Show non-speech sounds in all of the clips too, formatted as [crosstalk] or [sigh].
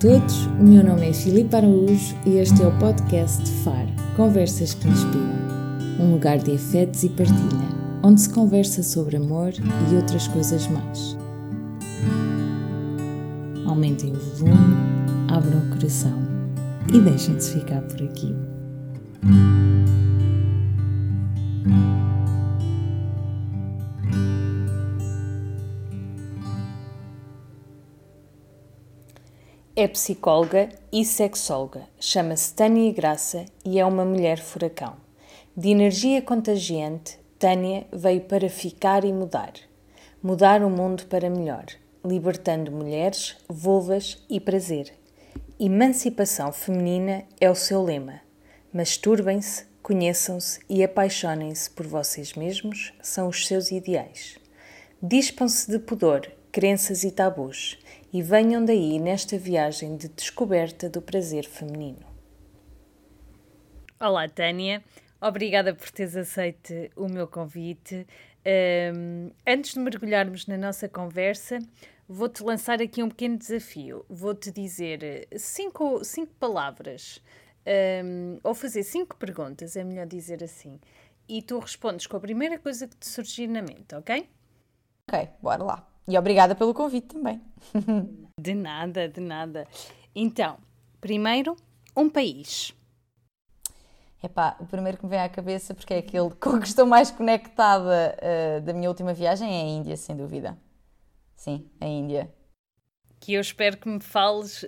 todos, o meu nome é Filipe Araújo e este é o podcast FAR Conversas que Inspiram um lugar de afetos e partilha, onde se conversa sobre amor e outras coisas mais. Aumentem o volume, abram o coração e deixem-se ficar por aqui. É psicóloga e sexóloga, chama-se Tânia Graça e é uma mulher furacão. De energia contagiante, Tânia veio para ficar e mudar. Mudar o mundo para melhor, libertando mulheres, vulvas e prazer. Emancipação feminina é o seu lema. Masturbem-se, conheçam-se e apaixonem-se por vocês mesmos, são os seus ideais. Dispam-se de pudor, crenças e tabus e venham daí nesta viagem de descoberta do prazer feminino. Olá, Tânia. Obrigada por teres aceito o meu convite. Um, antes de mergulharmos na nossa conversa, vou-te lançar aqui um pequeno desafio. Vou-te dizer cinco, cinco palavras, um, ou fazer cinco perguntas, é melhor dizer assim. E tu respondes com a primeira coisa que te surgir na mente, ok? Ok, bora lá. E obrigada pelo convite também. [laughs] de nada, de nada. Então, primeiro, um país. Epá, o primeiro que me vem à cabeça, porque é aquele com que estou mais conectada uh, da minha última viagem, é a Índia, sem dúvida. Sim, a Índia. Que eu espero que me fales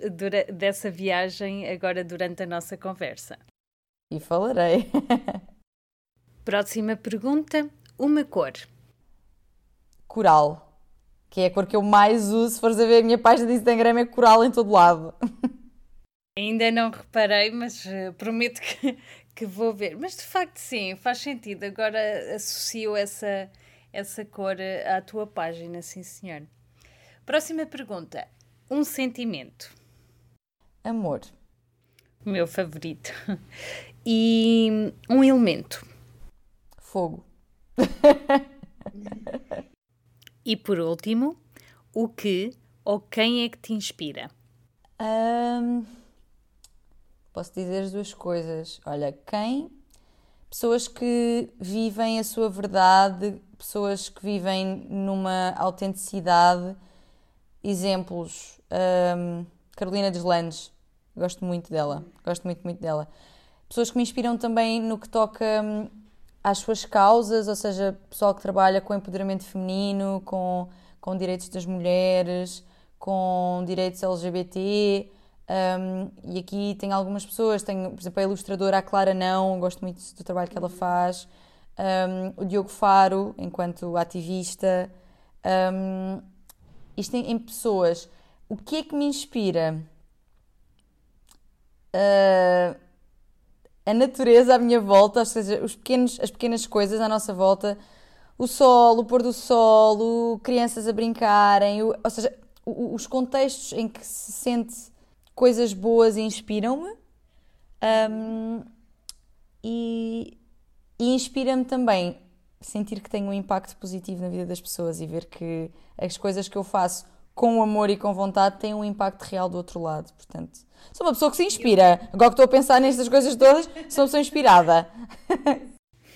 dessa viagem agora durante a nossa conversa. E falarei. [laughs] Próxima pergunta: uma cor. Coral que é a cor que eu mais uso. Se fores a ver a minha página de Instagram, é coral em todo lado. [laughs] Ainda não reparei, mas uh, prometo que, [laughs] que vou ver. Mas de facto, sim, faz sentido. Agora associo essa, essa cor eh, à tua página, sim, senhor. Próxima pergunta: um sentimento. Amor. Meu favorito. [laughs] E um elemento. Fogo. E por último, o que ou quem é que te inspira? Um, posso dizer as duas coisas. Olha, quem? Pessoas que vivem a sua verdade, pessoas que vivem numa autenticidade. Exemplos: um, Carolina Deslandes, gosto muito dela, gosto muito, muito dela. Pessoas que me inspiram também no que toca hum, às suas causas, ou seja, pessoal que trabalha com empoderamento feminino, com, com direitos das mulheres, com direitos LGBT. Um, e aqui tem algumas pessoas, tenho, por exemplo, a ilustradora a Clara Não, gosto muito do trabalho que ela faz, um, o Diogo Faro, enquanto ativista. Um, isto em, em, pessoas. O que é que me inspira? Uh, a natureza à minha volta, ou seja, os pequenos, as pequenas coisas à nossa volta, o sol, o pôr do sol, crianças a brincarem, ou seja, os contextos em que se sente coisas boas inspiram-me um, e, e inspira-me também sentir que tenho um impacto positivo na vida das pessoas e ver que as coisas que eu faço com amor e com vontade têm um impacto real do outro lado. Portanto, sou uma pessoa que se inspira. Agora que estou a pensar nestas coisas todas, sou uma pessoa inspirada.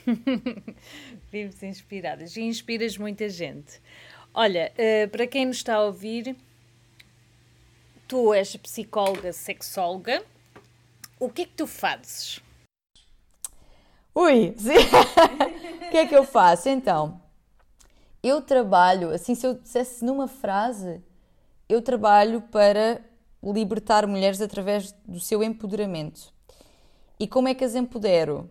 [laughs] Vives inspiradas e inspiras muita gente. Olha, uh, para quem nos está a ouvir, tu és psicóloga, sexóloga. O que é que tu fazes? Ui, [laughs] o que é que eu faço? Então, eu trabalho, assim, se eu dissesse numa frase, eu trabalho para libertar mulheres através do seu empoderamento. E como é que as empodero?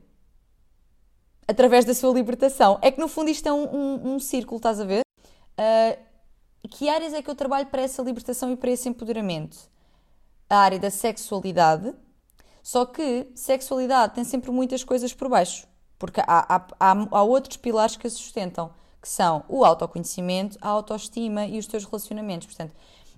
Através da sua libertação. É que no fundo isto é um, um, um círculo, estás a ver? Uh, que áreas é que eu trabalho para essa libertação e para esse empoderamento? A área da sexualidade, só que sexualidade tem sempre muitas coisas por baixo, porque há, há, há, há outros pilares que a sustentam que são o autoconhecimento, a autoestima e os teus relacionamentos. Portanto,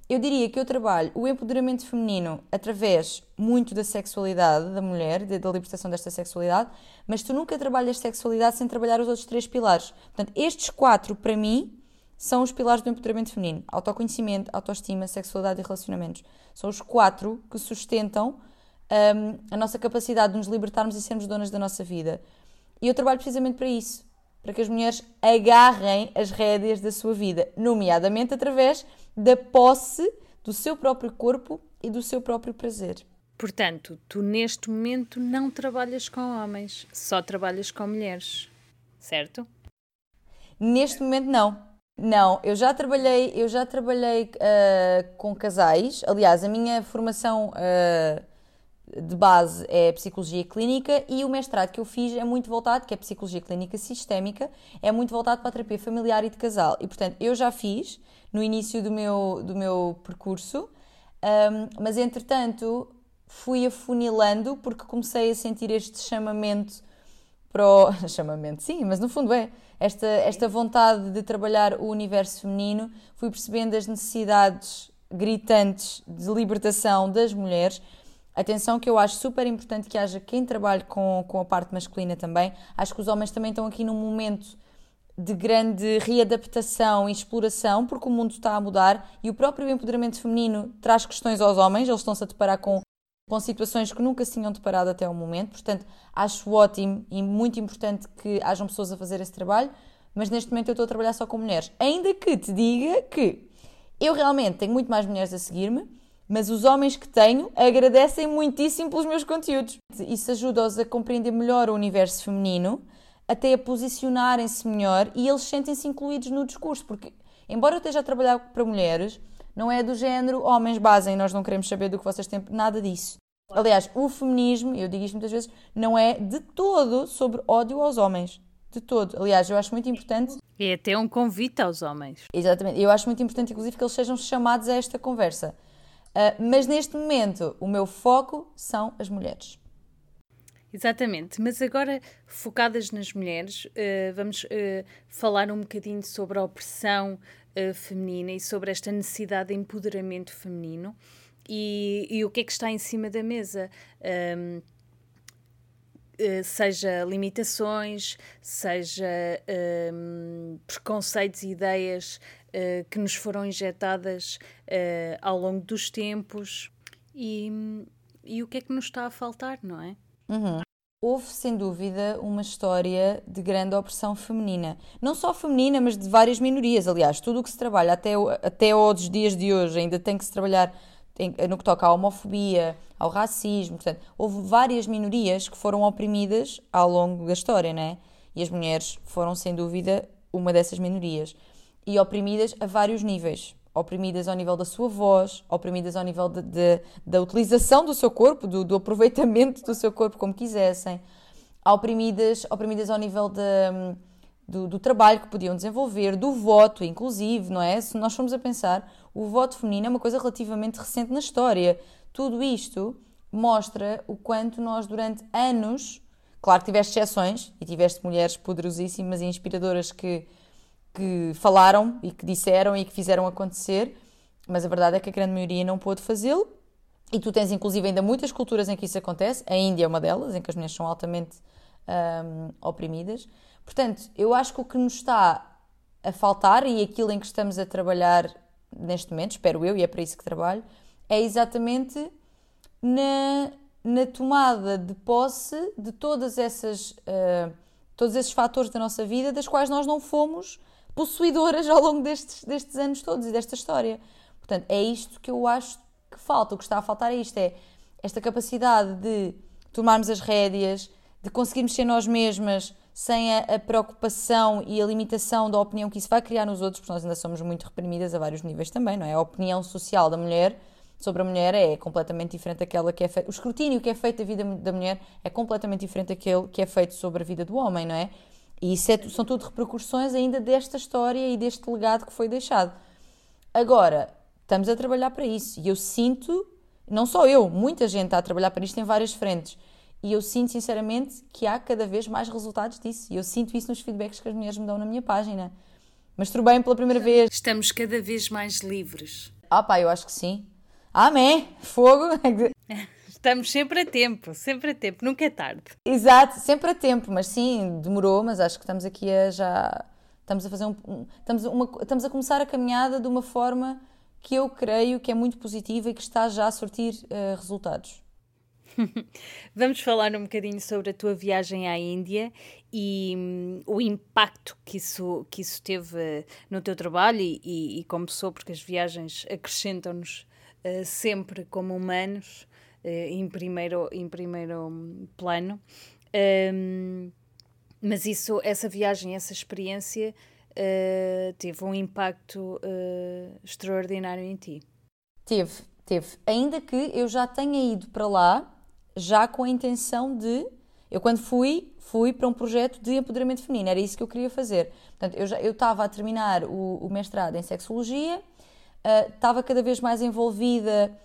eu diria que eu trabalho o empoderamento feminino através muito da sexualidade da mulher, da libertação desta sexualidade, mas tu nunca trabalhas sexualidade sem trabalhar os outros três pilares. Portanto, estes quatro, para mim, são os pilares do empoderamento feminino: autoconhecimento, autoestima, sexualidade e relacionamentos. São os quatro que sustentam um, a nossa capacidade de nos libertarmos e sermos donas da nossa vida. E eu trabalho precisamente para isso para que as mulheres agarrem as rédeas da sua vida, nomeadamente através da posse do seu próprio corpo e do seu próprio prazer. Portanto, tu neste momento não trabalhas com homens, só trabalhas com mulheres, certo? Neste momento não. Não, eu já trabalhei, eu já trabalhei uh, com casais. Aliás, a minha formação uh, de base é Psicologia Clínica e o mestrado que eu fiz é muito voltado, que é Psicologia Clínica Sistémica, é muito voltado para a terapia familiar e de casal. E, portanto, eu já fiz no início do meu, do meu percurso, um, mas, entretanto, fui afunilando porque comecei a sentir este chamamento para o... [laughs] chamamento, sim, mas no fundo é esta, esta vontade de trabalhar o universo feminino, fui percebendo as necessidades gritantes de libertação das mulheres Atenção que eu acho super importante que haja quem trabalhe com, com a parte masculina também. Acho que os homens também estão aqui num momento de grande readaptação e exploração, porque o mundo está a mudar e o próprio empoderamento feminino traz questões aos homens, eles estão-se a deparar com, com situações que nunca se tinham deparado até o momento. Portanto, acho ótimo e muito importante que hajam pessoas a fazer esse trabalho, mas neste momento eu estou a trabalhar só com mulheres. Ainda que te diga que eu realmente tenho muito mais mulheres a seguir-me mas os homens que tenho agradecem muitíssimo pelos meus conteúdos. Isso ajuda-os a compreender melhor o universo feminino, até a posicionarem-se melhor e eles sentem-se incluídos no discurso, porque, embora eu esteja a trabalhar para mulheres, não é do género homens basem, nós não queremos saber do que vocês têm, nada disso. Aliás, o feminismo, eu digo isto muitas vezes, não é de todo sobre ódio aos homens. De todo. Aliás, eu acho muito importante. É até um convite aos homens. Exatamente. Eu acho muito importante, inclusive, que eles sejam chamados a esta conversa. Uh, mas neste momento o meu foco são as mulheres. Exatamente, mas agora focadas nas mulheres, uh, vamos uh, falar um bocadinho sobre a opressão feminina e sobre esta necessidade de empoderamento feminino e, e, o que é que está em cima da mesa. Um, seja limitações, seja um, preconceitos e ideias uh, que nos foram injetadas uh, ao longo dos tempos e, e o que é que nos está a faltar, não é? Uhum. Houve, sem dúvida, uma história de grande opressão feminina. Não só feminina, mas de várias minorias. Aliás, tudo o que se trabalha até, até aos dias de hoje ainda tem que se trabalhar no que toca à homofobia, ao racismo. Portanto, houve várias minorias que foram oprimidas ao longo da história, né? E as mulheres foram, sem dúvida, uma dessas minorias e oprimidas a vários níveis. Oprimidas ao nível da sua voz, oprimidas ao nível de, de, da utilização do seu corpo, do, do, aproveitamento do seu corpo como quisessem, oprimidas, oprimidas ao nível de, do, do, trabalho que podiam desenvolver, do voto, inclusive, não é? Se nós formos a pensar, o voto feminino é uma coisa relativamente recente na história. Tudo isto mostra o quanto nós, durante anos, claro que tiveste exceções e tiveste mulheres poderosíssimas e inspiradoras que que falaram e que disseram e que fizeram acontecer, mas a verdade é que a grande maioria não pôde fazê-lo. E tu tens, inclusive, ainda muitas culturas em que isso acontece. A Índia é uma delas, em que as mulheres são altamente um, oprimidas. Portanto, eu acho que o que nos está a faltar e aquilo em que estamos a trabalhar neste momento, espero eu, e é para isso que trabalho, é exatamente na, na tomada de posse de todas essas, uh, todos esses fatores da nossa vida, das quais nós não fomos possuidoras ao longo destes, destes anos todos e desta história. Portanto, é isto que eu acho que falta. O que está a faltar é isto: é esta capacidade de tomarmos as rédeas, de conseguirmos ser nós mesmas sem a, a, preocupação e a limitação da opinião que isso vai criar nos outros, porque nós ainda somos muito reprimidas a vários níveis também, não é? A opinião social da mulher sobre a mulher é completamente diferente daquela que é feita. O escrutínio que é feito da vida da mulher é completamente diferente daquele que é feito sobre a vida do homem, não é? E isso é, são tudo repercussões ainda desta história e deste legado que foi deixado. Agora, estamos a trabalhar para isso. E eu sinto, não só eu, muita gente está a trabalhar para isto em várias frentes. E eu sinto, sinceramente, que há cada vez mais resultados disso. E eu sinto isso nos feedbacks que as mulheres me dão na minha página. Masturbei pela primeira vez. Estamos cada vez mais livres. Ah, pá, eu acho que sim. Amém! Fogo! [laughs] Estamos sempre a tempo, sempre a tempo, nunca é tarde. Exato, sempre a tempo, mas sim, demorou, mas acho que estamos aqui a já Estamos a fazer um, estamos, uma, estamos a começar a caminhada de uma forma que eu creio que é muito positiva e que está já a sortir uh, resultados. [laughs] Vamos falar um bocadinho sobre a tua viagem à Índia e um, o impacto que isso, que isso teve uh, no teu trabalho e, e, e, como pessoa, porque as viagens acrescentam-nos uh, sempre como humanos em, primeiro, em primeiro hum, plano. Um, mas isso, essa viagem, essa experiência uh, teve um impacto uh, extraordinário em ti. Teve, teve. Ainda que eu já tenha ido para lá, já com a intenção de. Eu, quando fui, fui para um projeto de empoderamento feminino, era isso que eu queria fazer. Portanto, eu, já, eu estava a terminar o, o mestrado em sexologia, uh, estava cada vez mais envolvida,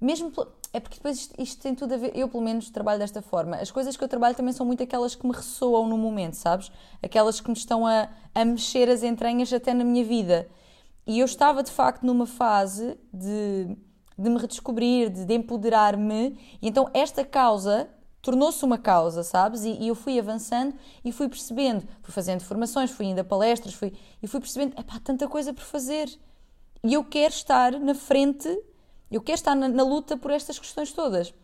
mesmo é porque depois isto, isto, tem tudo a ver. Eu, pelo menos, trabalho desta forma. As coisas que eu trabalho também são muito aquelas que me ressoam no momento, sabes? Aquelas que me estão a, a mexer as entranhas até na minha vida. E eu estava, de facto, numa fase de, de me redescobrir, de, de empoderar-me. E então, esta causa tornou-se uma causa, sabes? E, e, eu fui avançando e fui percebendo. Fui fazendo formações, fui indo a palestras, fui, e fui percebendo: epá, tanta coisa por fazer. E eu quero estar na frente eu quero estar na, na luta por estas questões todas.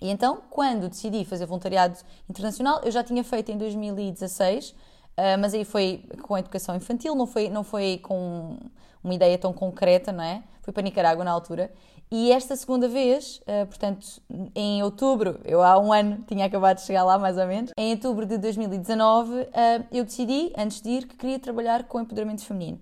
E então, quando decidi fazer voluntariado internacional, eu já tinha feito em 2016, uh, ah, mas aí foi com a educação infantil, não foi, não foi com uma ideia tão concreta, não é? Fui para Nicarágua na altura. E esta segunda vez, uh, portanto, em outubro, eu há um ano tinha acabado de chegar lá mais ou menos, em outubro de 2019, uh, ah, eu decidi, antes de ir, que queria trabalhar com empoderamento feminino.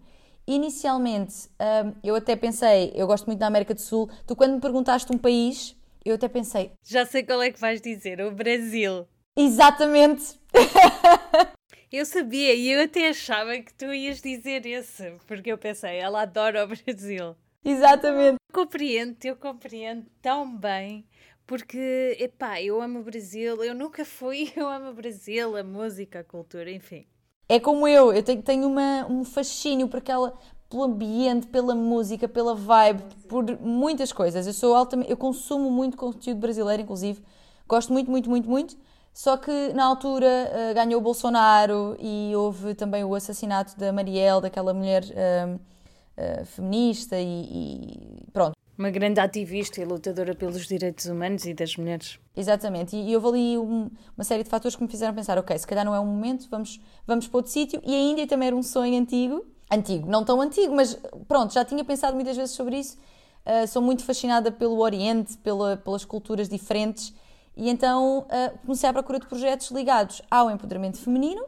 Inicialmente, um, eu até pensei, eu gosto muito da América do Sul, tu quando me perguntaste um país, eu até pensei. Já sei qual é que vais dizer, o Brasil. Exatamente! [laughs] eu sabia e eu até achava que tu ias dizer esse, porque eu pensei, ela adora o Brasil. Exatamente. Eu compreendo, eu compreendo tão bem porque, epá, eu amo o Brasil, eu nunca fui, [laughs] eu amo o Brasil, a música, a cultura, enfim é como eu, eu tenho, tenho uma, um fascínio por aquela, pelo ambiente, pela música, pela vibe, por muitas coisas. Eu sou altamente, eu consumo muito conteúdo brasileiro, inclusive. Gosto muito, muito, muito, muito. Só que na altura uh, ganhou o Bolsonaro e houve também o assassinato da Marielle, daquela mulher uh, uh, feminista e, e, pronto uma grande ativista e lutadora pelos direitos humanos e das mulheres. Exatamente, e, houve ali um, uma série de fatores que me fizeram pensar, ok, se calhar não é um momento, vamos, vamos para outro sítio, e a Índia também era um sonho antigo, antigo, não tão antigo, mas pronto, já tinha pensado muitas vezes sobre isso, uh, sou muito fascinada pelo Oriente, pela, pelas culturas diferentes, e então uh, comecei à procura de projetos ligados ao empoderamento feminino,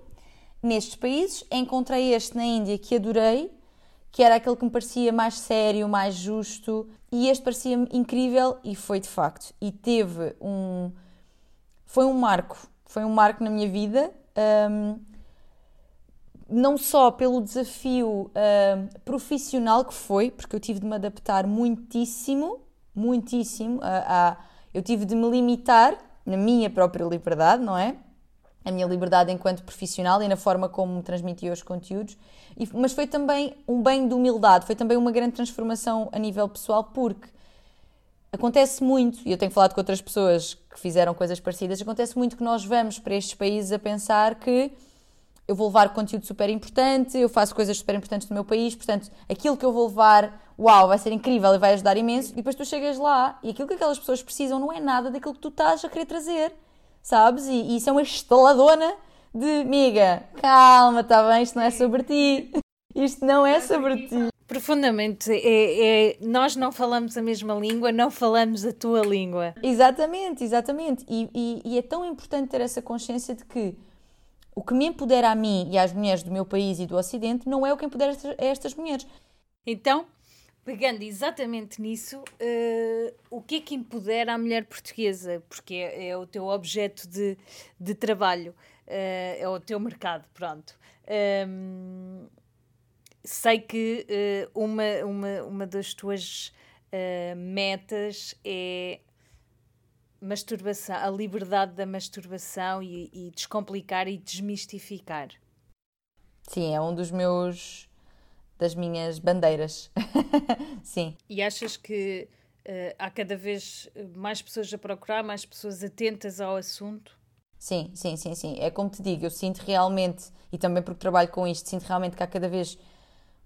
nestes países, encontrei este na Índia que adorei, que era aquele que me parecia mais sério, mais justo, e este parecia-me incrível e foi de facto. E teve um. Foi um marco, foi um marco na minha vida, um, não só pelo desafio um, profissional que foi, porque eu tive de me adaptar muitíssimo, muitíssimo, a, a, eu tive de me limitar na minha própria liberdade, não é? A minha liberdade enquanto profissional e na forma como transmitia os conteúdos e, mas foi também um bem de humildade, foi também uma grande transformação a nível pessoal, porque acontece muito, e eu tenho falado com outras pessoas que fizeram coisas parecidas, acontece muito que nós vamos para estes países a pensar que eu vou levar conteúdo super importante, eu faço coisas super importantes no meu país, portanto, aquilo que eu vou levar, uau, vai ser incrível e vai ajudar imenso. E depois tu chegas lá e aquilo que aquelas pessoas precisam não é nada daquilo que tu estás a querer trazer, sabes? E, e isso é uma estaladona de amiga, calma, está bem, isto não é sobre ti. [laughs] Isto não é sobre ti. Profundamente, é, é, nós não falamos a mesma língua, não falamos a tua língua. Exatamente, exatamente. E, e, e é tão importante ter essa consciência de que o que me empodera a mim e às mulheres do meu país e do Ocidente não é o que empodera a estas mulheres. Então, pegando exatamente nisso, uh, o que é que empodera a mulher portuguesa? Porque é, é o teu objeto de, de trabalho uh, é o teu mercado, pronto. Um, sei que uh, uma, uma, uma das tuas metas é masturbação, a liberdade da masturbação e, e, descomplicar e desmistificar. Sim, é um dos meus das minhas bandeiras. [laughs] Sim. E achas que uh, há cada vez mais pessoas a procurar, mais pessoas atentas ao assunto? Sim, sim, sim, sim. É como te digo, eu sinto realmente, e também porque trabalho com isto, sinto realmente que há cada vez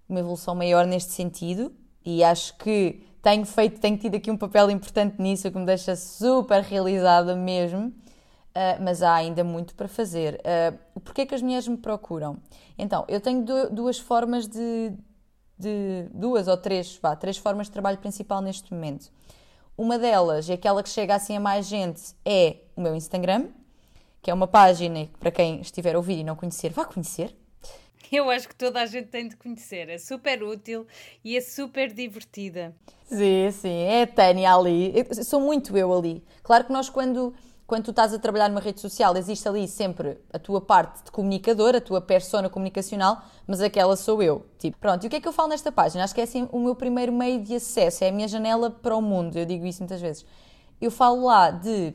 uma evolução maior neste sentido e acho que tenho feito, tenho tido aqui um papel importante nisso, que me deixa super realizada mesmo, uh, mas há ainda muito para fazer. Uh, Porquê é que as mulheres me procuram? Então, eu tenho duas formas de, de duas ou três, vá, três formas de trabalho principal neste momento. Uma delas, e aquela que chega assim a mais gente, é o meu Instagram, que é uma página que, para quem estiver a ouvir e não conhecer, vá conhecer. Eu acho que toda a gente tem de conhecer. É super útil e é super divertida. Sim, sim. É a Tânia ali. Eu sou muito eu ali. Claro que nós, quando, quando tu estás a trabalhar numa rede social, existe ali sempre a tua parte de comunicador, a tua persona comunicacional, mas aquela sou eu. Tipo, pronto. E o que é que eu falo nesta página? Acho que é assim o meu primeiro meio de acesso, é a minha janela para o mundo. Eu digo isso muitas vezes. Eu falo lá de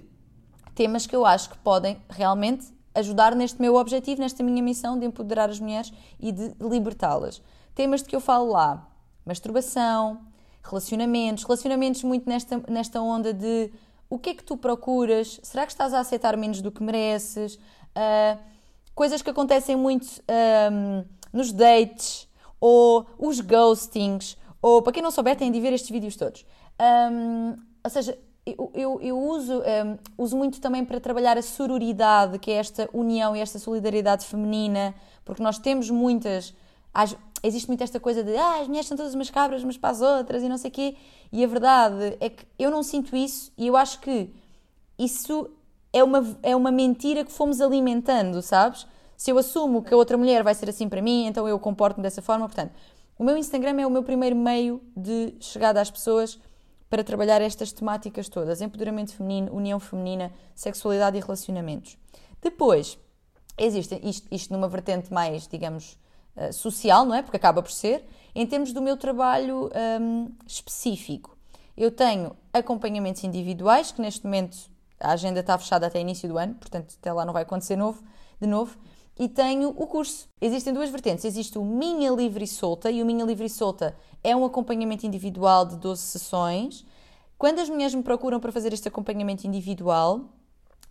temas que eu acho que podem realmente ajudar neste meu objetivo, nesta minha missão de empoderar as mulheres e de libertá-las. Temas de que eu falo lá: masturbação, relacionamentos, relacionamentos muito nesta, nesta onda de o que é que tu procuras? Será que estás a aceitar menos do que mereces? Uh, coisas que acontecem muito um, nos dates, ou os ghostings, ou para quem não souber, tem de ver estes vídeos todos. Um, ou seja, eu, eu, eu uso, um, uso muito também para trabalhar a sororidade, que é esta união e esta solidariedade feminina, porque nós temos muitas. Existe muito esta coisa de ah, as mulheres são todas umas cabras umas para as outras e não sei o quê, e a verdade é que eu não sinto isso e eu acho que isso é uma, é uma mentira que fomos alimentando, sabes? Se eu assumo que a outra mulher vai ser assim para mim, então eu comporto-me dessa forma. Portanto, o meu Instagram é o meu primeiro meio de chegada às pessoas para trabalhar estas temáticas todas: empoderamento feminino, união feminina, sexualidade e relacionamentos. Depois, existe isto, isto numa vertente mais, digamos, uh, social, não é? Porque acaba por ser. Em termos do meu trabalho um, específico, eu tenho acompanhamentos individuais, que neste momento a agenda está fechada até início do ano, portanto até lá não vai acontecer novo, de novo. E tenho o curso. Existem duas vertentes. Existe o Minha Livre e Solta, e o Minha Livre e Solta é um acompanhamento individual de 12 sessões. Quando as mulheres me procuram para fazer este acompanhamento individual,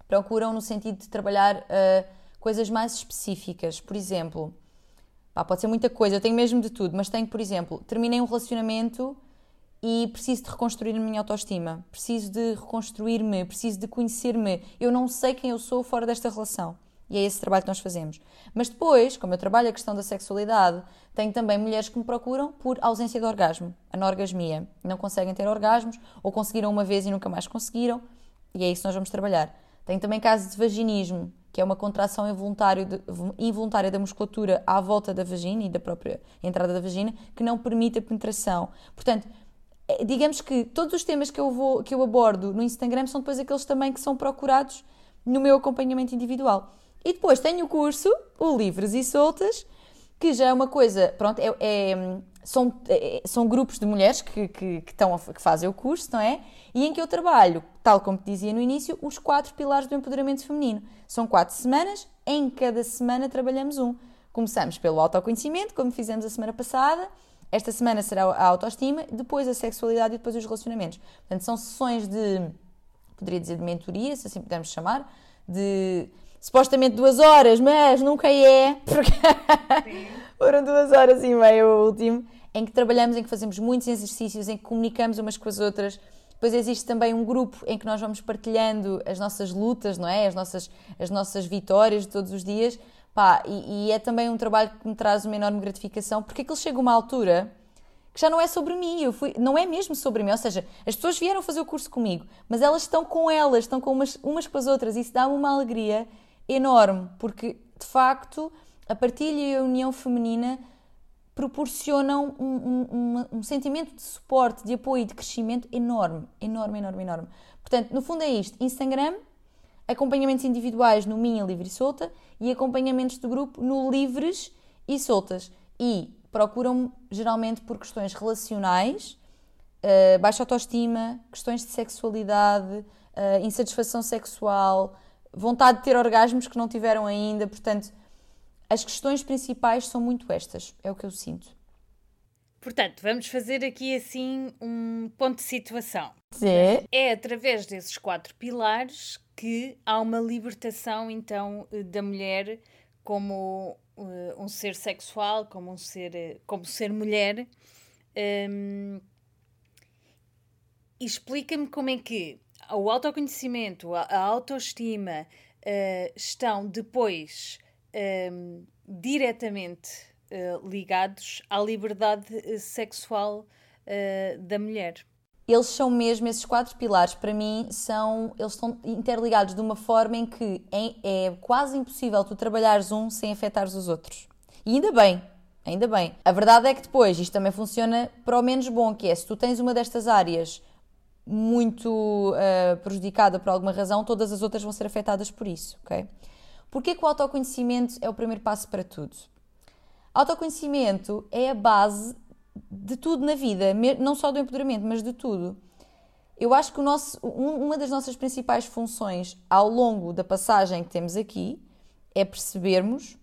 procuram no sentido de trabalhar uh, coisas mais específicas. Por exemplo, pá, pode ser muita coisa, eu tenho mesmo de tudo, mas tenho, por exemplo, terminei um relacionamento e preciso de reconstruir a minha autoestima, preciso de reconstruir-me, preciso de conhecer-me. Eu não sei quem eu sou fora desta relação. E é esse trabalho que nós fazemos. Mas depois, como eu trabalho a questão da sexualidade, tenho também mulheres que me procuram por ausência de orgasmo, anorgasmia. Não conseguem ter orgasmos ou conseguiram uma vez e nunca mais conseguiram. E é isso que nós vamos trabalhar. Tenho também casos de vaginismo, que é uma contração involuntária da musculatura à volta da vagina e da própria entrada da vagina, que não permite a penetração. Portanto, é, digamos que todos os temas que eu, vou, que eu abordo no Instagram são depois aqueles também que são procurados no meu acompanhamento individual. E depois tenho o curso, o Livres e Soltas, que já é uma coisa, pronto, é, é, são, é, são grupos de mulheres que, que, que, estão a, que fazem o curso, não é? E em que eu trabalho, tal como te dizia no início, os quatro pilares do empoderamento feminino. São quatro semanas, em cada semana trabalhamos um. Começamos pelo autoconhecimento, como fizemos a semana passada. Esta semana será a autoestima, depois a sexualidade e depois os relacionamentos. Portanto, são sessões de, poderia dizer, de mentoria, se assim pudermos chamar, de supostamente duas horas, mas nunca é, porque [laughs] foram duas horas e meia o último, em que trabalhamos, em que fazemos muitos exercícios, em que comunicamos umas com as outras. Depois existe também um grupo em que nós vamos partilhando as nossas lutas, não é? As nossas, as nossas vitórias de todos os dias. Pá, e, e é também um trabalho que me traz uma enorme gratificação, porque aquilo chega a uma altura que já não é sobre mim, eu fui, não é mesmo sobre mim. Ou seja, as pessoas vieram fazer o curso comigo, mas elas estão com elas, estão com umas, umas com as outras, e isso dá-me uma alegria enorme, porque de facto a partilha e a união feminina proporcionam um, um, um, sentimento de suporte, de apoio e de crescimento enorme, enorme, enorme, enorme. Portanto, no fundo é isto: Instagram, acompanhamentos individuais no Minha Livre e Solta e acompanhamentos do grupo no Livres e Soltas. E procuram geralmente por questões relacionais, uh, baixa autoestima, questões de sexualidade, uh, insatisfação sexual vontade de ter orgasmos que não tiveram ainda. Portanto, as questões principais são muito estas, é o que eu sinto. Portanto, vamos fazer aqui assim um ponto de situação. Sim. É através desses quatro pilares que há uma libertação, então, da mulher como uh, um ser sexual, como um ser, como ser mulher. Um, Explica-me como é que o autoconhecimento, a, a autoestima uh, estão depois um, diretamente uh, ligados à liberdade sexual uh, da mulher. Eles são mesmo, esses quatro pilares, para mim, são, eles estão interligados de uma forma em que é, é quase impossível tu trabalhares um sem afetares os outros. E ainda bem, ainda bem. A verdade é que depois isto também funciona para o menos bom, que é se tu tens uma destas áreas muito uh, prejudicada por alguma razão, todas as outras vão ser afetadas por isso, ok? Porquê que o autoconhecimento é o primeiro passo para tudo? Autoconhecimento é a base de tudo na vida, não só do empoderamento, mas de tudo. Eu acho que nosso, uma das nossas principais funções ao longo da passagem que temos aqui é percebermos,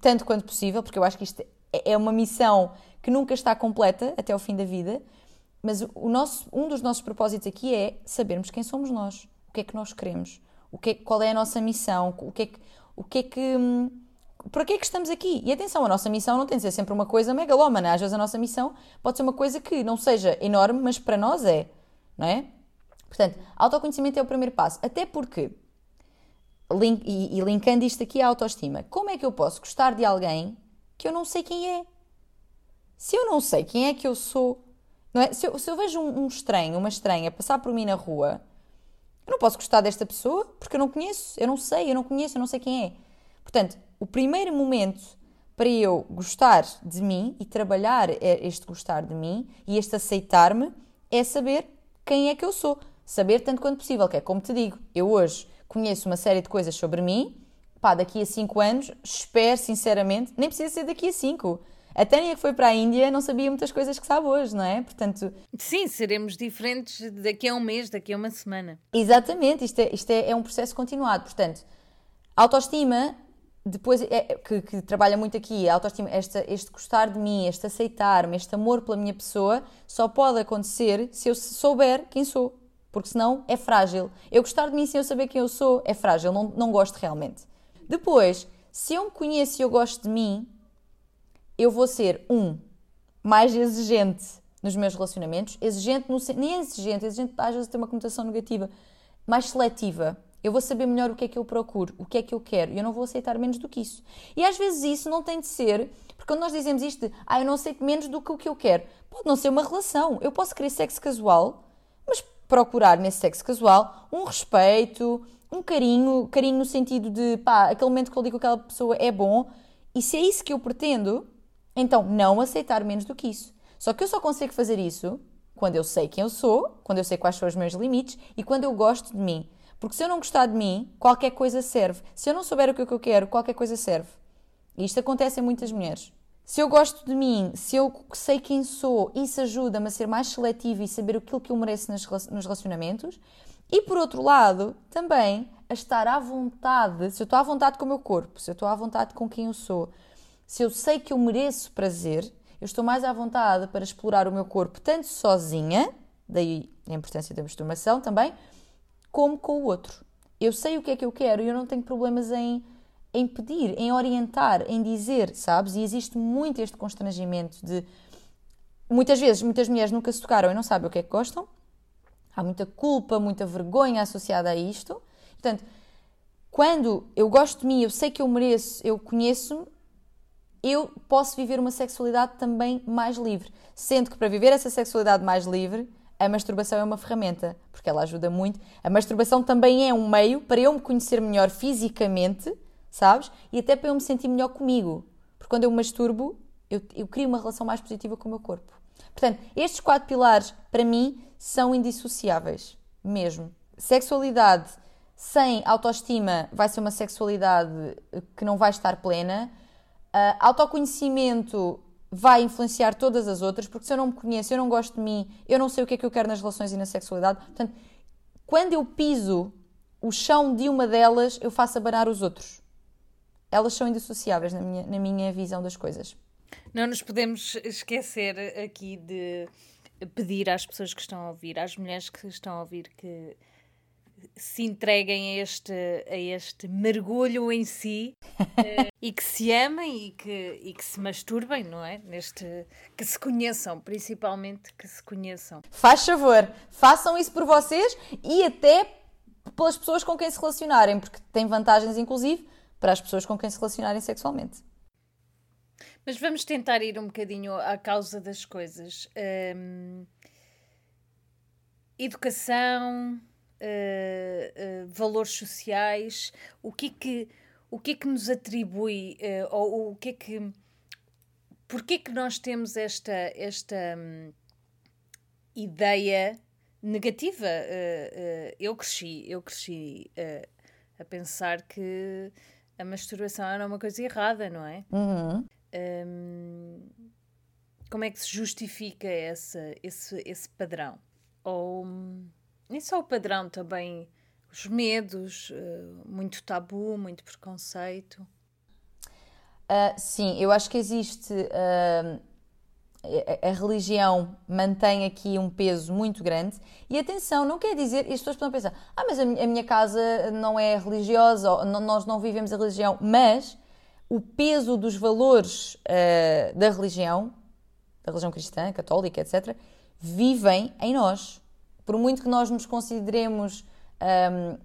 tanto quanto possível, porque eu acho que isto é, é uma missão que nunca está completa até o fim da vida, mas o nosso, um dos nossos propósitos aqui é sabermos quem somos nós, o que é que nós queremos, o que é, qual é a nossa missão, o que é que, o que, é que hum, para que é que estamos aqui? E atenção, a nossa missão não tem de ser sempre uma coisa megalómana. Às vezes a nossa missão pode ser uma coisa que não seja enorme, mas para nós é, não é? Portanto, autoconhecimento é o primeiro passo. Até porque, link, e, e linkando isto aqui à autoestima, como é que eu posso gostar de alguém que eu não sei quem é? Se eu não sei quem é que eu sou, não é? Se eu, se eu vejo um, um estranho, uma estranha passar por mim na rua, eu não posso gostar desta pessoa porque eu não conheço, eu não sei, eu não conheço, eu não sei quem é. Portanto, o primeiro momento para eu gostar de mim e trabalhar este gostar de mim e este aceitar-me é saber quem é que eu sou. Saber tanto quanto possível, que é como te digo, eu hoje conheço uma série de coisas sobre mim, pá, daqui a 5 anos, espero sinceramente, nem precisa ser daqui a 5 a Tânia que foi para a Índia não sabia muitas coisas que sabe hoje, não é? Portanto... Sim, seremos diferentes daqui a um mês, daqui a uma semana. Exatamente, isto é, isto é, é um processo continuado. Portanto, autoestima, depois, é, que, que, trabalha muito aqui, autoestima, esta, este gostar de mim, este aceitar-me, este amor pela minha pessoa, só pode acontecer se eu souber quem sou. Porque senão é frágil. Eu gostar de mim sem eu saber quem eu sou é frágil, não, não gosto realmente. Depois, se eu me conheço e eu gosto de mim, eu vou ser, um, mais exigente nos meus relacionamentos, exigente, no, nem exigente, exigente às vezes tem uma conotação negativa, mais seletiva. Eu vou saber melhor o que é que eu procuro, o que é que eu quero, e eu não vou aceitar menos do que isso. E às vezes isso não tem de ser, porque quando nós dizemos isto de, ah, eu não aceito menos do que o que eu quero, pode não ser uma relação. Eu posso querer sexo casual, mas procurar nesse sexo casual um respeito, um carinho, carinho no sentido de, pá, aquele momento que eu digo que aquela pessoa é bom, e se é isso que eu pretendo, então, não aceitar menos do que isso. Só que eu só consigo fazer isso quando eu sei quem eu sou, quando eu sei quais são os meus limites e quando eu gosto de mim. Porque se eu não gostar de mim, qualquer coisa serve. Se eu não souber o que eu quero, qualquer coisa serve. E isto acontece em muitas mulheres. Se eu gosto de mim, se eu sei quem sou, isso ajuda-me a ser mais seletivo e saber aquilo que eu mereço nos relacionamentos. E por outro lado, também a estar à vontade, se eu estou à vontade com o meu corpo, se eu estou à vontade com quem eu sou, se eu sei que eu mereço prazer, eu estou mais à vontade para explorar o meu corpo tanto sozinha, daí a importância da masturbação também, como com o outro. Eu sei o que é que eu quero e eu não tenho problemas em, em pedir, em orientar, em dizer, sabes? E existe muito este constrangimento de. Muitas vezes, muitas mulheres nunca se tocaram e não sabem o que é que gostam. Há muita culpa, muita vergonha associada a isto. Portanto, quando eu gosto de mim, eu sei que eu mereço, eu conheço-me, eu posso viver uma sexualidade também mais livre. Sendo que para viver essa sexualidade mais livre, a masturbação é uma ferramenta, porque ela ajuda muito. A masturbação também é um meio para eu me conhecer melhor fisicamente, sabes? E até para eu me sentir melhor comigo. Porque quando eu masturbo, eu, eu crio uma relação mais positiva com o meu corpo. Portanto, estes quatro pilares, para mim, são indissociáveis. Mesmo. Sexualidade sem autoestima vai ser uma sexualidade que não vai estar plena Uh, autoconhecimento vai influenciar todas as outras, porque se eu não me conheço, eu não gosto de mim, eu não sei o que é que eu quero nas relações e na sexualidade. Portanto, quando eu piso o chão de uma delas, eu faço abanar os outros. Elas são indissociáveis na minha, na minha visão das coisas. Não nos podemos esquecer aqui de pedir às pessoas que estão a ouvir, às mulheres que estão a ouvir, que se entreguem a este, a este mergulho em si uh, [laughs] e que se amem e que, e que se masturbem, não é? Neste, que se conheçam, principalmente que se conheçam. Faz favor, façam isso por vocês e até pelas pessoas com quem se relacionarem, porque tem vantagens, inclusive, para as pessoas com quem se relacionarem sexualmente. Mas vamos tentar ir um bocadinho à causa das coisas. Um, educação, uh, valores sociais, o que é que, o que, é que nos atribui, uh, ou o que é que. Porquê que nós temos esta, esta um, ideia negativa? eu cresci, eu cresci a pensar que a masturbação era uma coisa errada, não é? Uhum. Um, como é que se justifica esse, esse, esse padrão? Ou nem só o padrão, também os medos, uh, muito tabu, muito preconceito. Uh, sim, eu acho que existe. Uh, a, a, religião mantém aqui um peso muito grande. E atenção, não quer dizer. As pessoas podem pensar: ah, mas a, a minha casa não é religiosa, ou, não, nós não vivemos a religião. Mas o peso dos valores uh, da religião, da religião cristã, católica, etc., vivem em nós. Por muito que nós nos consideremos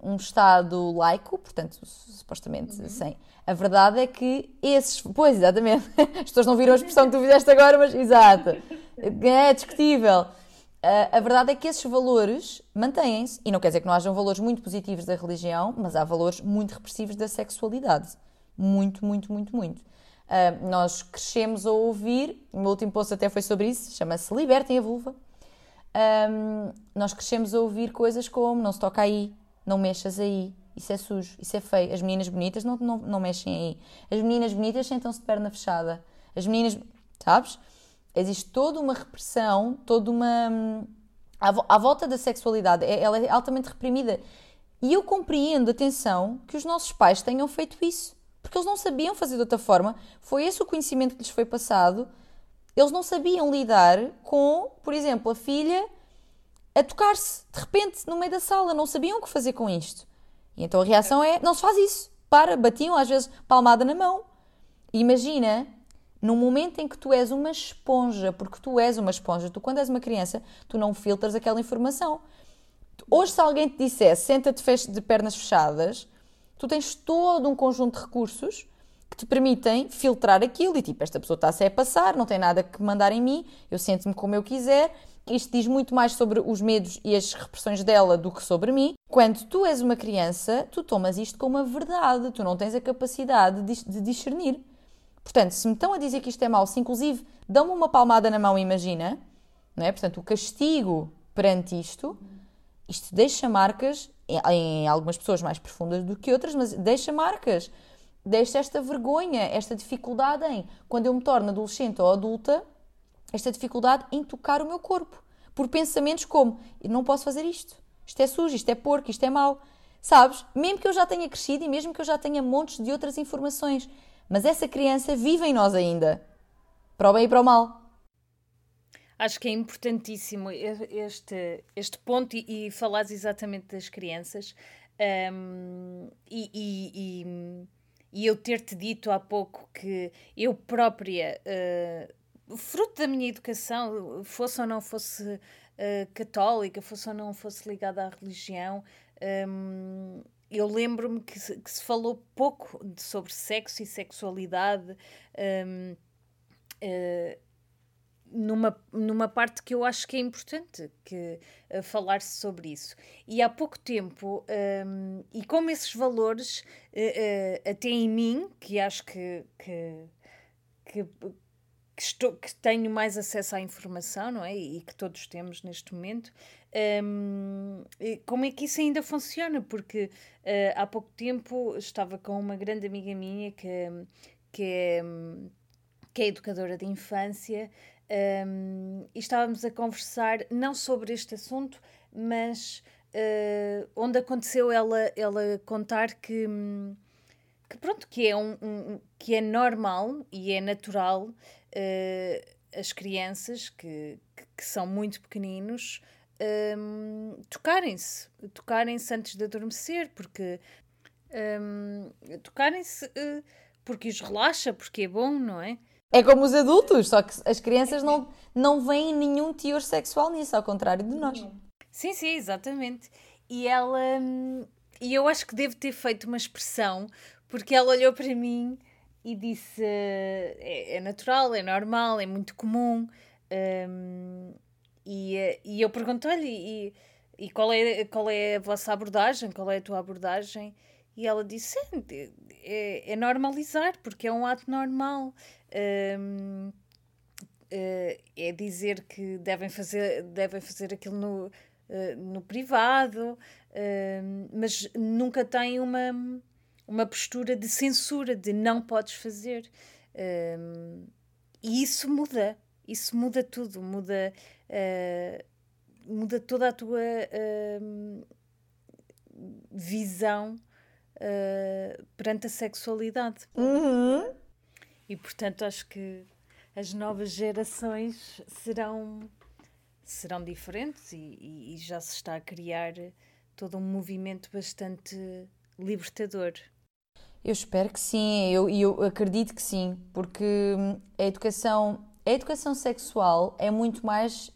um, um Estado laico, portanto, supostamente uhum. sem. A verdade é que esses. Pois, exatamente. [laughs] As pessoas não viram a expressão que tu fizeste agora, mas exato. É discutível. Uh, a verdade é que esses valores mantêm-se. E não quer dizer que não hajam valores muito positivos da religião, mas há valores muito repressivos da sexualidade. Muito, muito, muito, muito. Uh, nós crescemos a ouvir, o meu último post até foi sobre isso, chama-se Libertem a Vulva. Um, nós crescemos a ouvir coisas como não se toca aí, não mexas aí, isso é sujo, isso é feio. As meninas bonitas não, não, não mexem aí. As meninas bonitas sentam-se de perna fechada. As meninas, sabes? Existe toda uma repressão, toda uma. À, à volta da sexualidade, é, ela é altamente reprimida. E eu compreendo, atenção, que os nossos pais tenham feito isso porque eles não sabiam fazer de outra forma. Foi esse o conhecimento que lhes foi passado. Eles não sabiam lidar com, por exemplo, a filha a tocar-se de repente no meio da sala, não sabiam o que fazer com isto. E então a reação é: não se faz isso, para, batiam às vezes palmada na mão. Imagina, no momento em que tu és uma esponja, porque tu és uma esponja, tu quando és uma criança, tu não filtras aquela informação. Hoje, se alguém te dissesse senta-te de pernas fechadas, tu tens todo um conjunto de recursos que te permitem filtrar aquilo e tipo, esta pessoa está-se a passar, não tem nada que mandar em mim, eu sinto-me como eu quiser. Isto diz muito mais sobre os medos e as repressões dela do que sobre mim. Quando tu és uma criança, tu tomas isto como uma verdade, tu não tens a capacidade de, discernir. Portanto, se me estão a dizer que isto é mau, se inclusive dão-me uma palmada na mão, imagina, não é? Portanto, o castigo perante isto, isto deixa marcas em algumas pessoas mais profundas do que outras, mas deixa marcas. Deixa esta vergonha, esta dificuldade em, quando eu me torno adolescente ou adulta, esta dificuldade em tocar o meu corpo. Por pensamentos como, não posso fazer isto, isto é sujo, isto é porco, isto é mau. Sabes? Mesmo que eu já tenha crescido e mesmo que eu já tenha montes de outras informações, mas essa criança vive em nós ainda. Para o bem e para o mal. Acho que é importantíssimo este, este ponto e, e falares exatamente das crianças. Um, e, e, e, e, eu ter-te dito há pouco que eu própria, uh, fruto da minha educação, fosse ou não fosse uh, católica, fosse ou não fosse ligada à religião, um, eu lembro-me que, que, se falou pouco sobre sexo e sexualidade. Um, uh, numa, numa parte que eu acho que é importante que uh, falar-se sobre isso. E há pouco tempo, um, e como esses valores, uh, uh, até em mim, que acho que, que, que, que, estou, que tenho mais acesso à informação, não é? E que todos temos neste momento, um, como é que isso ainda funciona? Porque há pouco tempo estava com uma grande amiga minha que, que é que é educadora de infância, um, e estávamos a conversar não sobre este assunto, mas uh, onde aconteceu ela, ela contar que, que pronto, que é, um, um, que é normal e é natural uh, as crianças que, que, são muito pequeninos tocarem-se, tocarem-se antes de adormecer, porque tocarem-se uh, porque os relaxa, porque é bom, não é? É como os adultos, só que as crianças não, não veem nenhum teor sexual nisso, ao contrário de nós. Sim, sim, exatamente. E ela. Hum, e eu acho que devo ter feito uma expressão, porque ela olhou para mim e disse: é, é natural, é normal, é muito comum. Um, e, e eu perguntei-lhe: e, e qual, é, qual é a vossa abordagem? Qual é a tua abordagem? E ela disse: é, é, é normalizar, porque é um ato normal. Um, uh, é dizer que devem fazer, devem fazer aquilo no, uh, no privado, mas nunca tem uma, uma postura de censura, de não podes fazer. e isso muda, isso muda tudo, muda, muda toda a tua visão perante a sexualidade. Uhum. E portanto acho que as novas gerações serão, serão diferentes e, e, já se está a criar todo um movimento bastante libertador. Eu espero que sim, eu, eu acredito que sim, porque a educação, a educação sexual é muito mais.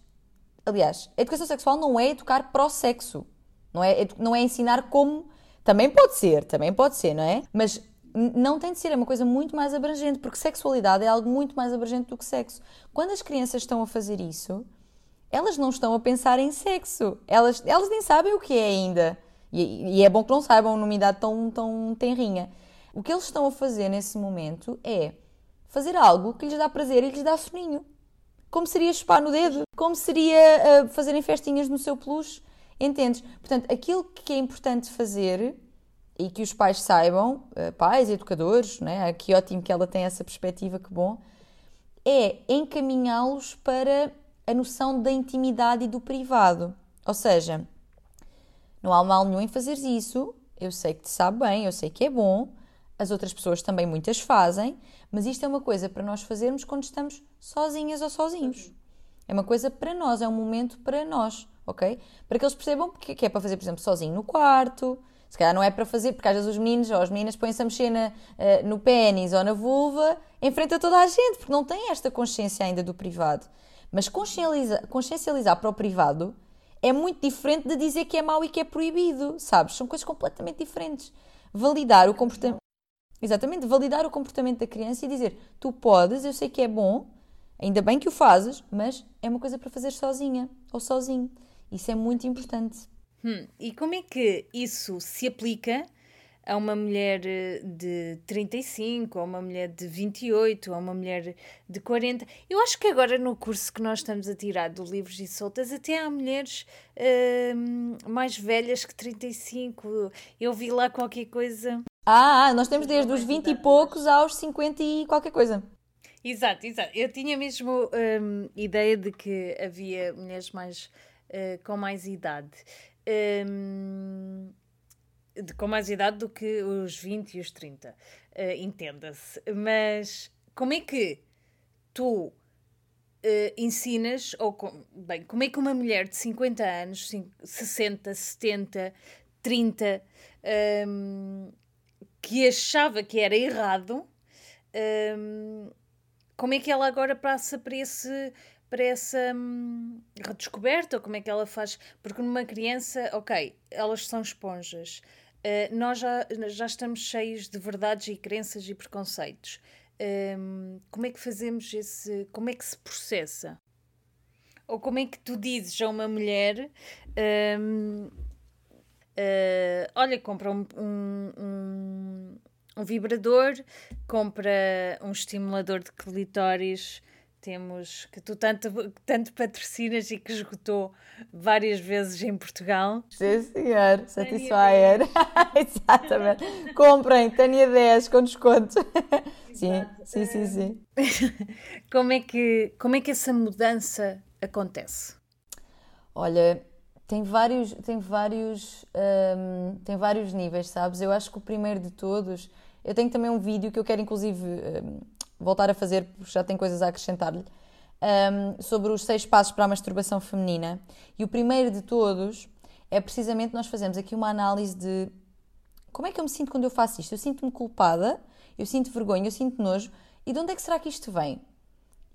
Aliás, a educação sexual não é educar para o sexo, não é, não é ensinar como. Também pode ser, também pode ser, não é? Mas não tem de ser, é uma coisa muito mais abrangente, porque sexualidade é algo muito mais abrangente do que sexo. Quando as crianças estão a fazer isso, elas não estão a pensar em sexo, elas, elas nem sabem o que é ainda. E, e é bom que não saibam numa idade tão, tão tenrinha. O que eles estão a fazer nesse momento é fazer algo que lhes dá prazer e lhes dá soninho. Como seria chupar no dedo, como seria uh, fazerem festinhas no seu peluche, entendes? Portanto, aquilo que é importante fazer e que os pais saibam, eh, pais, educadores, né? que ótimo que ela tem essa perspectiva, que bom, é encaminhá-los para a noção da intimidade e do privado. Ou seja, não há mal nenhum em fazer isso, eu sei que te sabe bem, eu sei que é bom, as outras pessoas também muitas fazem, mas isto é uma coisa para nós fazermos quando estamos sozinhas ou sozinhos. É uma coisa para nós, é um momento para nós, ok? Para que eles percebam que é para fazer, por exemplo, sozinho no quarto, se calhar não é para fazer, porque às vezes os meninos ou as meninas põem-se a mexer na, uh, no pênis ou na vulva em frente a toda a gente, porque não têm esta consciência ainda do privado. Mas consciencializar, consciencializar para o privado é muito diferente de dizer que é mau e que é proibido, sabes? São coisas completamente diferentes. Validar o comportamento. Exatamente, validar o comportamento da criança e dizer: tu podes, eu sei que é bom, ainda bem que o fazes, mas é uma coisa para fazer sozinha ou sozinho. Isso é muito importante. Hum, e como é que isso se aplica a uma mulher eh, de 35, a uma mulher de 28, a uma mulher de 40? Eu acho que agora no curso que nós estamos a tirar do Livros e Soltas, até há mulheres uh, mais velhas que 35. Eu vi lá qualquer coisa. Ah, nós temos desde os 20 e poucos aos 50 e qualquer coisa. Exato, exato. Eu tinha mesmo um, ideia de que havia mulheres mais uh, com mais idade um, de, com mais idade do que os 20 e os 30, uh, eh, entenda-se. Mas como é que tu uh, ensinas, ou com, bem, como é que uma mulher de 50 anos, 60, 70, 30, um, que achava que era errado, um, como é que ela agora passa para esse para essa hum, redescoberta, ou como é que ela faz? Porque numa criança, ok, elas são esponjas. Uh, nós já, já estamos cheios de verdades e crenças e preconceitos. Um, como é que fazemos esse. Como é que se processa? Ou como é que tu dizes a uma mulher. Um, uh, eh, olha, compra um, um, um, vibrador, compra um estimulador de clitóris temos que tu tanto, tanto patrocinas e que esgotou várias vezes em Portugal. Sim, senhor, Satisfyer. [laughs] Exatamente. Comprem, Tânia 10 com desconto. sim, sim, sim, sim. [laughs] como, é que, como é que essa mudança acontece? Olha, tem vários, tem vários, um, tem vários níveis, sabes? Eu acho que o primeiro de todos, eu tenho também um vídeo que eu quero inclusive um, voltar a fazer, porque já tem coisas a acrescentar-lhe, um, sobre os seis passos para a masturbação feminina. E o primeiro de todos é precisamente nós fazemos aqui uma análise de como é que eu me sinto quando eu faço isto? Eu sinto-me culpada, eu sinto vergonha, eu sinto nojo, e de onde é que será que isto vem?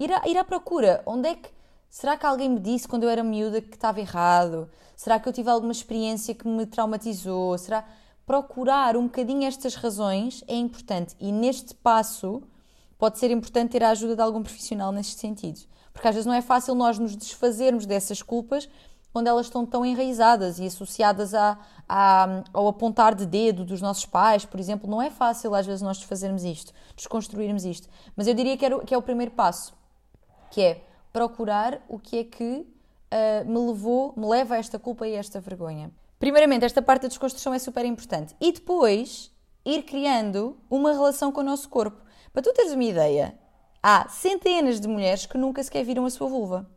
Ir à, ir à procura, onde é que. Será que alguém me disse quando eu era miúda que estava errado? Será que eu tive alguma experiência que me traumatizou? Será procurar um bocadinho estas razões é importante e neste passo pode ser importante ter a ajuda de algum profissional neste sentido. Porque às vezes não é fácil nós nos desfazermos dessas culpas quando elas estão tão enraizadas e associadas a, a, ao apontar de dedo dos nossos pais, por exemplo. Não é fácil às vezes nós desfazermos isto, desconstruirmos isto. Mas eu diria que, que é o primeiro passo, que é procurar o que é que uh, me levou, me leva a esta culpa e a esta vergonha. Primeiramente, esta parte da desconstrução é super importante. E depois, ir criando uma relação com o nosso corpo. Para tu teres uma ideia, há centenas de mulheres que nunca sequer viram a sua vulva.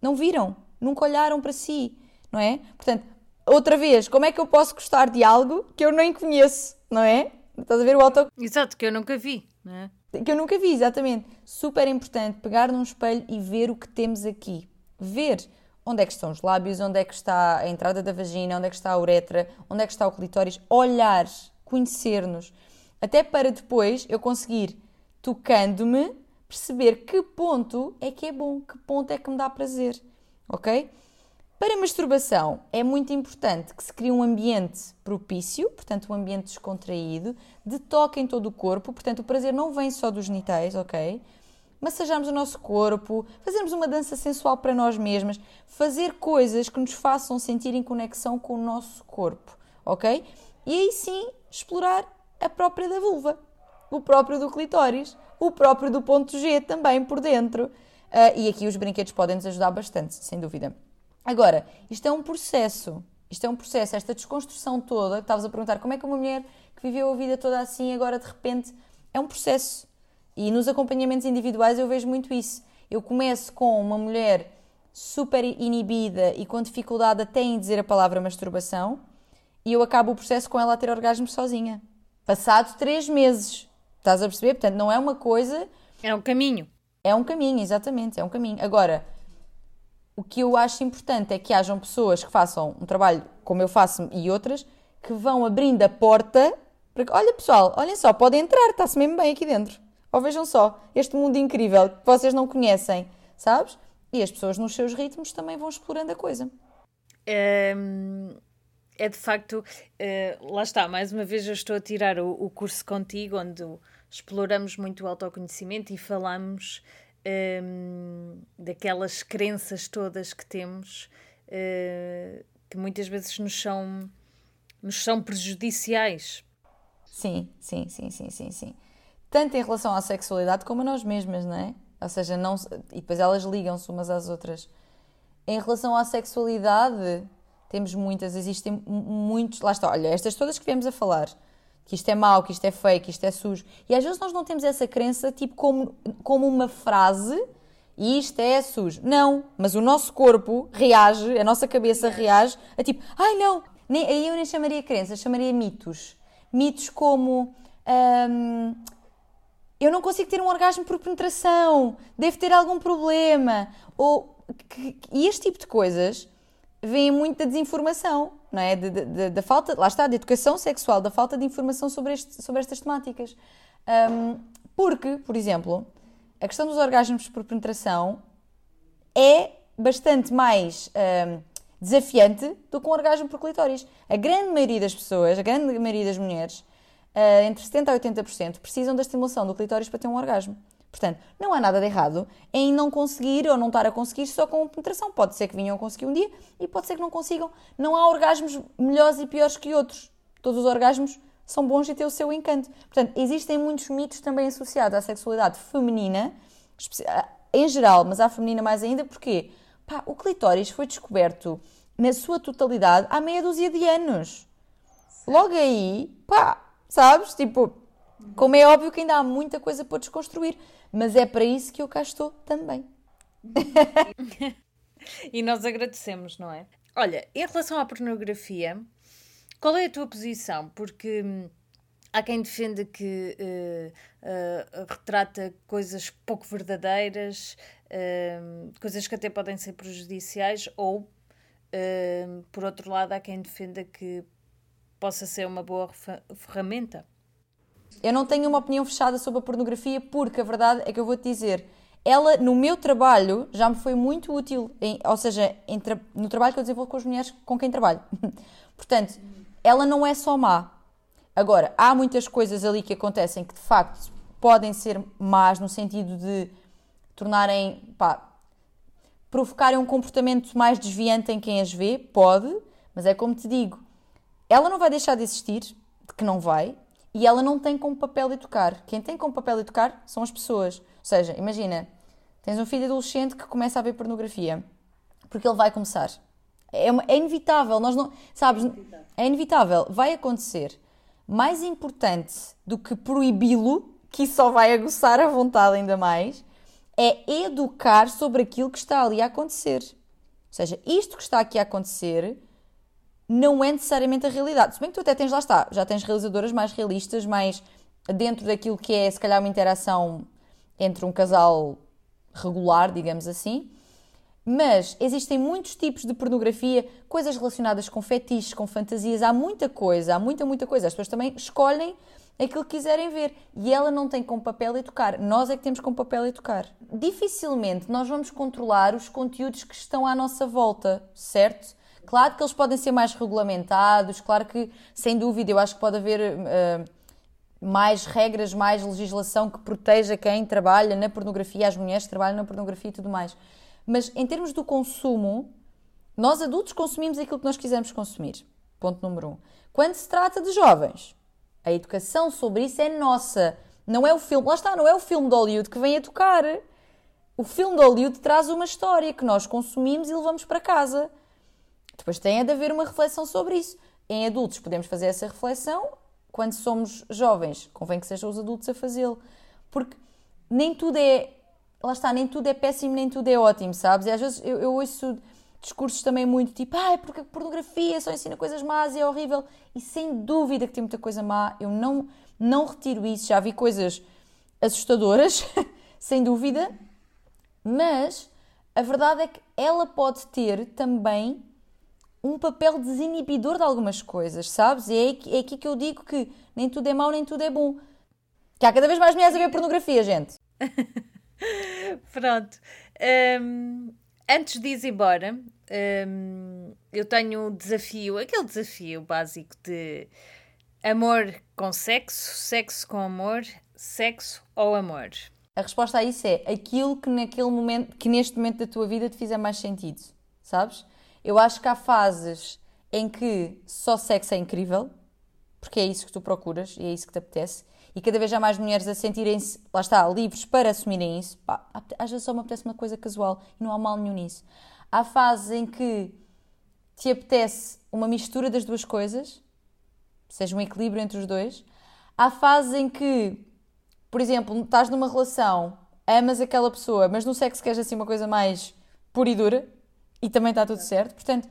Não viram, nunca olharam para si, não é? Portanto, outra vez, como é que eu posso gostar de algo que eu nem conheço, não é? Estás a ver o auto... Exato, que eu nunca vi, não é? Que eu nunca vi, exatamente. Super importante pegar num espelho e ver o que temos aqui. Ver onde é que estão os lábios, onde é que está a entrada da vagina, onde é que está a uretra, onde é que está o clitóris, olhar, conhecer-nos, até para depois eu conseguir, tocando-me, perceber que ponto é que é bom, que ponto é que me dá prazer, ok? Para a masturbação é muito importante que se crie um ambiente propício, portanto um ambiente descontraído, de toque em todo o corpo, portanto o prazer não vem só dos genitais, ok? massajarmos o nosso corpo, fazermos uma dança sensual para nós mesmas, fazer coisas que nos façam sentir em conexão com o nosso corpo, ok? E aí sim explorar a própria da vulva, o próprio do clitóris, o próprio do ponto G também por dentro. Uh, e aqui os brinquedos podem nos ajudar bastante, sem dúvida. Agora, isto é um processo. Isto é um processo, esta desconstrução toda, que estavas a perguntar como é que uma mulher que viveu a vida toda assim agora de repente é um processo. E nos acompanhamentos individuais eu vejo muito isso. Eu começo com uma mulher super inibida e com dificuldade até em dizer a palavra masturbação e eu acabo o processo com ela a ter orgasmo sozinha. Passado três meses. Estás a perceber? Portanto, não é uma coisa. É um caminho. É um caminho, exatamente, é um caminho. Agora, o que eu acho importante é que hajam pessoas que façam um trabalho como eu faço e outras que vão abrindo a porta para que, olha pessoal, olhem só, podem entrar, está-se mesmo bem aqui dentro. Ou vejam só, este mundo incrível que vocês não conhecem, sabes? E as pessoas nos seus ritmos também vão explorando a coisa. É, é de facto, é, lá está, mais uma vez eu estou a tirar o, o curso contigo, onde exploramos muito o autoconhecimento e falamos é, daquelas crenças todas que temos é, que muitas vezes nos são, nos são prejudiciais. Sim, sim, sim, sim, sim, sim tanto em relação à sexualidade como a nós mesmas, não é? Ou seja, não, e depois elas ligam-se umas às outras. Em relação à sexualidade, temos muitas, existem muitos. Lá está, olha, estas todas que viemos a falar, que isto é mau, que isto é feio, que isto é sujo. E às vezes nós não temos essa crença tipo como, como uma frase e isto é sujo. Não, mas o nosso corpo reage, a nossa cabeça reage a tipo, ai não, nem, aí eu nem chamaria crença, chamaria mitos. Mitos como. Hum, eu não consigo ter um orgasmo por penetração, devo ter algum problema. Ou, e este tipo de coisas vem muito da desinformação, não é? Da falta, lá está, de educação sexual, da falta de informação sobre, este, sobre estas temáticas. Um, porque, por exemplo, a questão dos orgasmos por penetração é bastante mais um, desafiante do que um orgasmo por clitóris. A grande maioria das pessoas, a grande maioria das mulheres, uh, entre 70% a 80% precisam da estimulação do clitóris para ter um orgasmo. Portanto, não há nada de errado em não conseguir ou não estar a conseguir só com penetração. Pode ser que vinham a conseguir um dia e pode ser que não consigam. Não há orgasmos melhores e piores que outros. Todos os orgasmos são bons e têm o seu encanto. Portanto, existem muitos mitos também associados à sexualidade feminina, em geral, mas à feminina mais ainda, porque pá, o clitóris foi descoberto na sua totalidade há meia dúzia de anos. Logo aí, pá, sabes? Tipo, como é óbvio que ainda há muita coisa para desconstruir, mas é para isso que eu cá estou também. [laughs] e nós agradecemos, não é? Olha, em relação à pornografia, qual é a tua posição? Porque hum, Há quem defenda que uh, uh, retrata coisas pouco verdadeiras, uh, coisas que até podem ser prejudiciais, ou, por outro lado, há quem defenda que possa ser uma boa ferramenta. Eu não tenho uma opinião fechada sobre a pornografia, porque a verdade é que eu vou-te dizer, ela no meu trabalho já me foi muito útil, em, ou seja, tra no trabalho que eu desenvolvo com as mulheres com quem trabalho. [laughs] Portanto, ela não é só má, Agora, há muitas coisas ali que acontecem que de facto podem ser más no sentido de tornarem, pá, provocarem um comportamento mais desviante em quem as vê, pode, mas é como te digo, ela não vai deixar de existir, de que não vai, e ela não tem como papel educar. Quem tem como papel educar são as pessoas. Ou seja, imagina, tens um filho adolescente que começa a ver pornografia, porque ele vai começar. É, é inevitável, nós não, sabes, é inevitável, vai acontecer mais importante do que proibi-lo, que só vai aguçar a vontade ainda mais, é educar sobre aquilo que está ali a acontecer. Ou seja, isto que está aqui a acontecer não é necessariamente a realidade. Se bem que tu até tens, lá está, já tens realizadoras mais realistas, mais dentro daquilo que é, se calhar, uma interação entre um casal regular, digamos assim. Mas existem muitos tipos de pornografia, coisas relacionadas com fetiches, com fantasias, há muita coisa, há muita, muita coisa. As pessoas também escolhem aquilo que quiserem ver e ela não tem como papel educar. Nós é que temos como papel educar. Dificilmente nós vamos controlar os conteúdos que estão à nossa volta, certo? Claro que eles podem ser mais regulamentados, claro que, sem dúvida, eu acho que pode haver uh, mais regras, mais legislação que proteja quem trabalha na pornografia, as mulheres que trabalham na pornografia e tudo mais. Mas em termos do consumo, nós adultos consumimos aquilo que nós quisermos consumir. Ponto número um. Quando se trata de jovens, a educação sobre isso é nossa. Não é o filme, lá está, não é o filme de Hollywood que vem a tocar. O filme de Hollywood traz uma história que nós consumimos e levamos para casa. Depois tem de haver uma reflexão sobre isso. Em adultos podemos fazer essa reflexão, quando somos jovens, convém que sejam os adultos a fazê-lo. Porque nem tudo é lá está, nem tudo é péssimo, nem tudo é ótimo, sabes? E às vezes eu, eu ouço discursos também muito tipo, ah, porque a pornografia só ensina coisas más e é horrível. E sem dúvida que tem muita coisa má, eu não, não retiro isso. Já vi coisas assustadoras, [laughs] sem dúvida, mas a verdade é que ela pode ter também um papel desinibidor de algumas coisas, sabes? E é, é aqui que eu digo que nem tudo é mau, nem tudo é bom. Que há cada vez mais mulheres a ver pornografia, gente. [laughs] Pronto. Um, antes de ir embora, um, eu tenho um desafio, aquele desafio básico de amor com sexo, sexo com amor, sexo ou amor. A resposta a isso é aquilo que naquele momento, que neste momento da tua vida te fizer mais sentido, sabes? Eu acho que há fases em que só sexo é incrível, porque é isso que tu procuras e é isso que te apetece, e cada vez há mais mulheres a sentirem-se, lá está, livres para assumirem isso. Pá, às vezes só me apetece uma coisa casual e não há mal nenhum nisso. Há fases em que te apetece uma mistura das duas coisas, seja um equilíbrio entre os dois. Há fases em que, por exemplo, estás numa relação, amas aquela pessoa, mas no sexo queres assim uma coisa mais pura e dura e também está tudo certo. Portanto,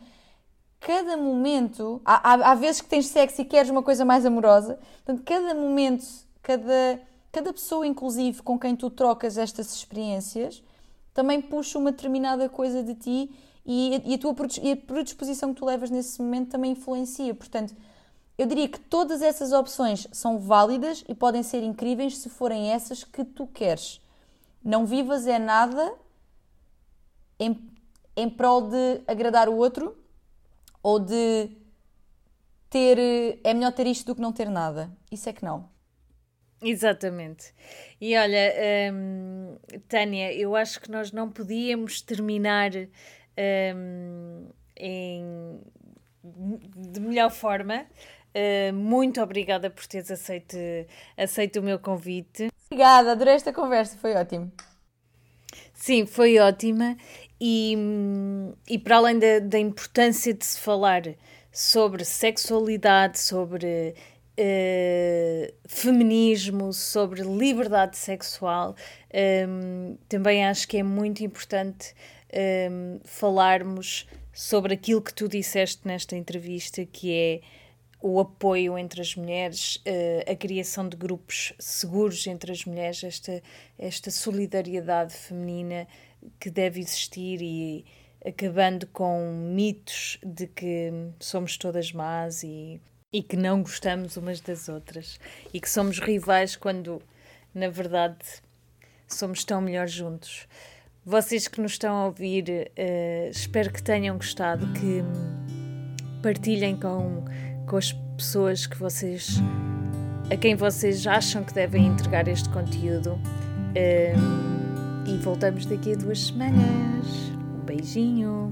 cada momento. Há, há, há vezes que tens sexo e queres uma coisa mais amorosa. Portanto, cada momento cada, cada pessoa, inclusive, com quem tu trocas estas experiências, também puxa uma determinada coisa de ti e, e a tua e a predisposição que tu levas nesse momento também influencia. Portanto, eu diria que todas essas opções são válidas e podem ser incríveis se forem essas que tu queres. Não vivas é nada em, em prol de agradar o outro ou de ter. É melhor ter isto do que não ter nada. Isso é que não. Exatamente. E olha, um, Tânia, eu acho que nós não podíamos terminar um, em, de melhor forma. Uh, muito obrigada por teres aceito, aceito o meu convite. Obrigada, adorei esta conversa, foi ótimo. Sim, foi ótima. E, e para além da, da importância de se falar sobre sexualidade, sobre uh, feminismo, sobre liberdade sexual. Um, também acho que é muito importante um, falarmos sobre aquilo que tu disseste nesta entrevista, que é o apoio entre as mulheres, uh, a criação de grupos seguros entre as mulheres, esta, esta solidariedade feminina que deve existir e acabando com mitos de que somos todas más e, e que não gostamos umas das outras e que somos rivais quando, na verdade, somos tão melhor juntos. Vocês que nos estão a ouvir, uh, espero que tenham gostado, que partilhem com, com as pessoas que vocês a quem vocês acham que devem entregar este conteúdo. E voltamos daqui a duas semanas. Um beijinho.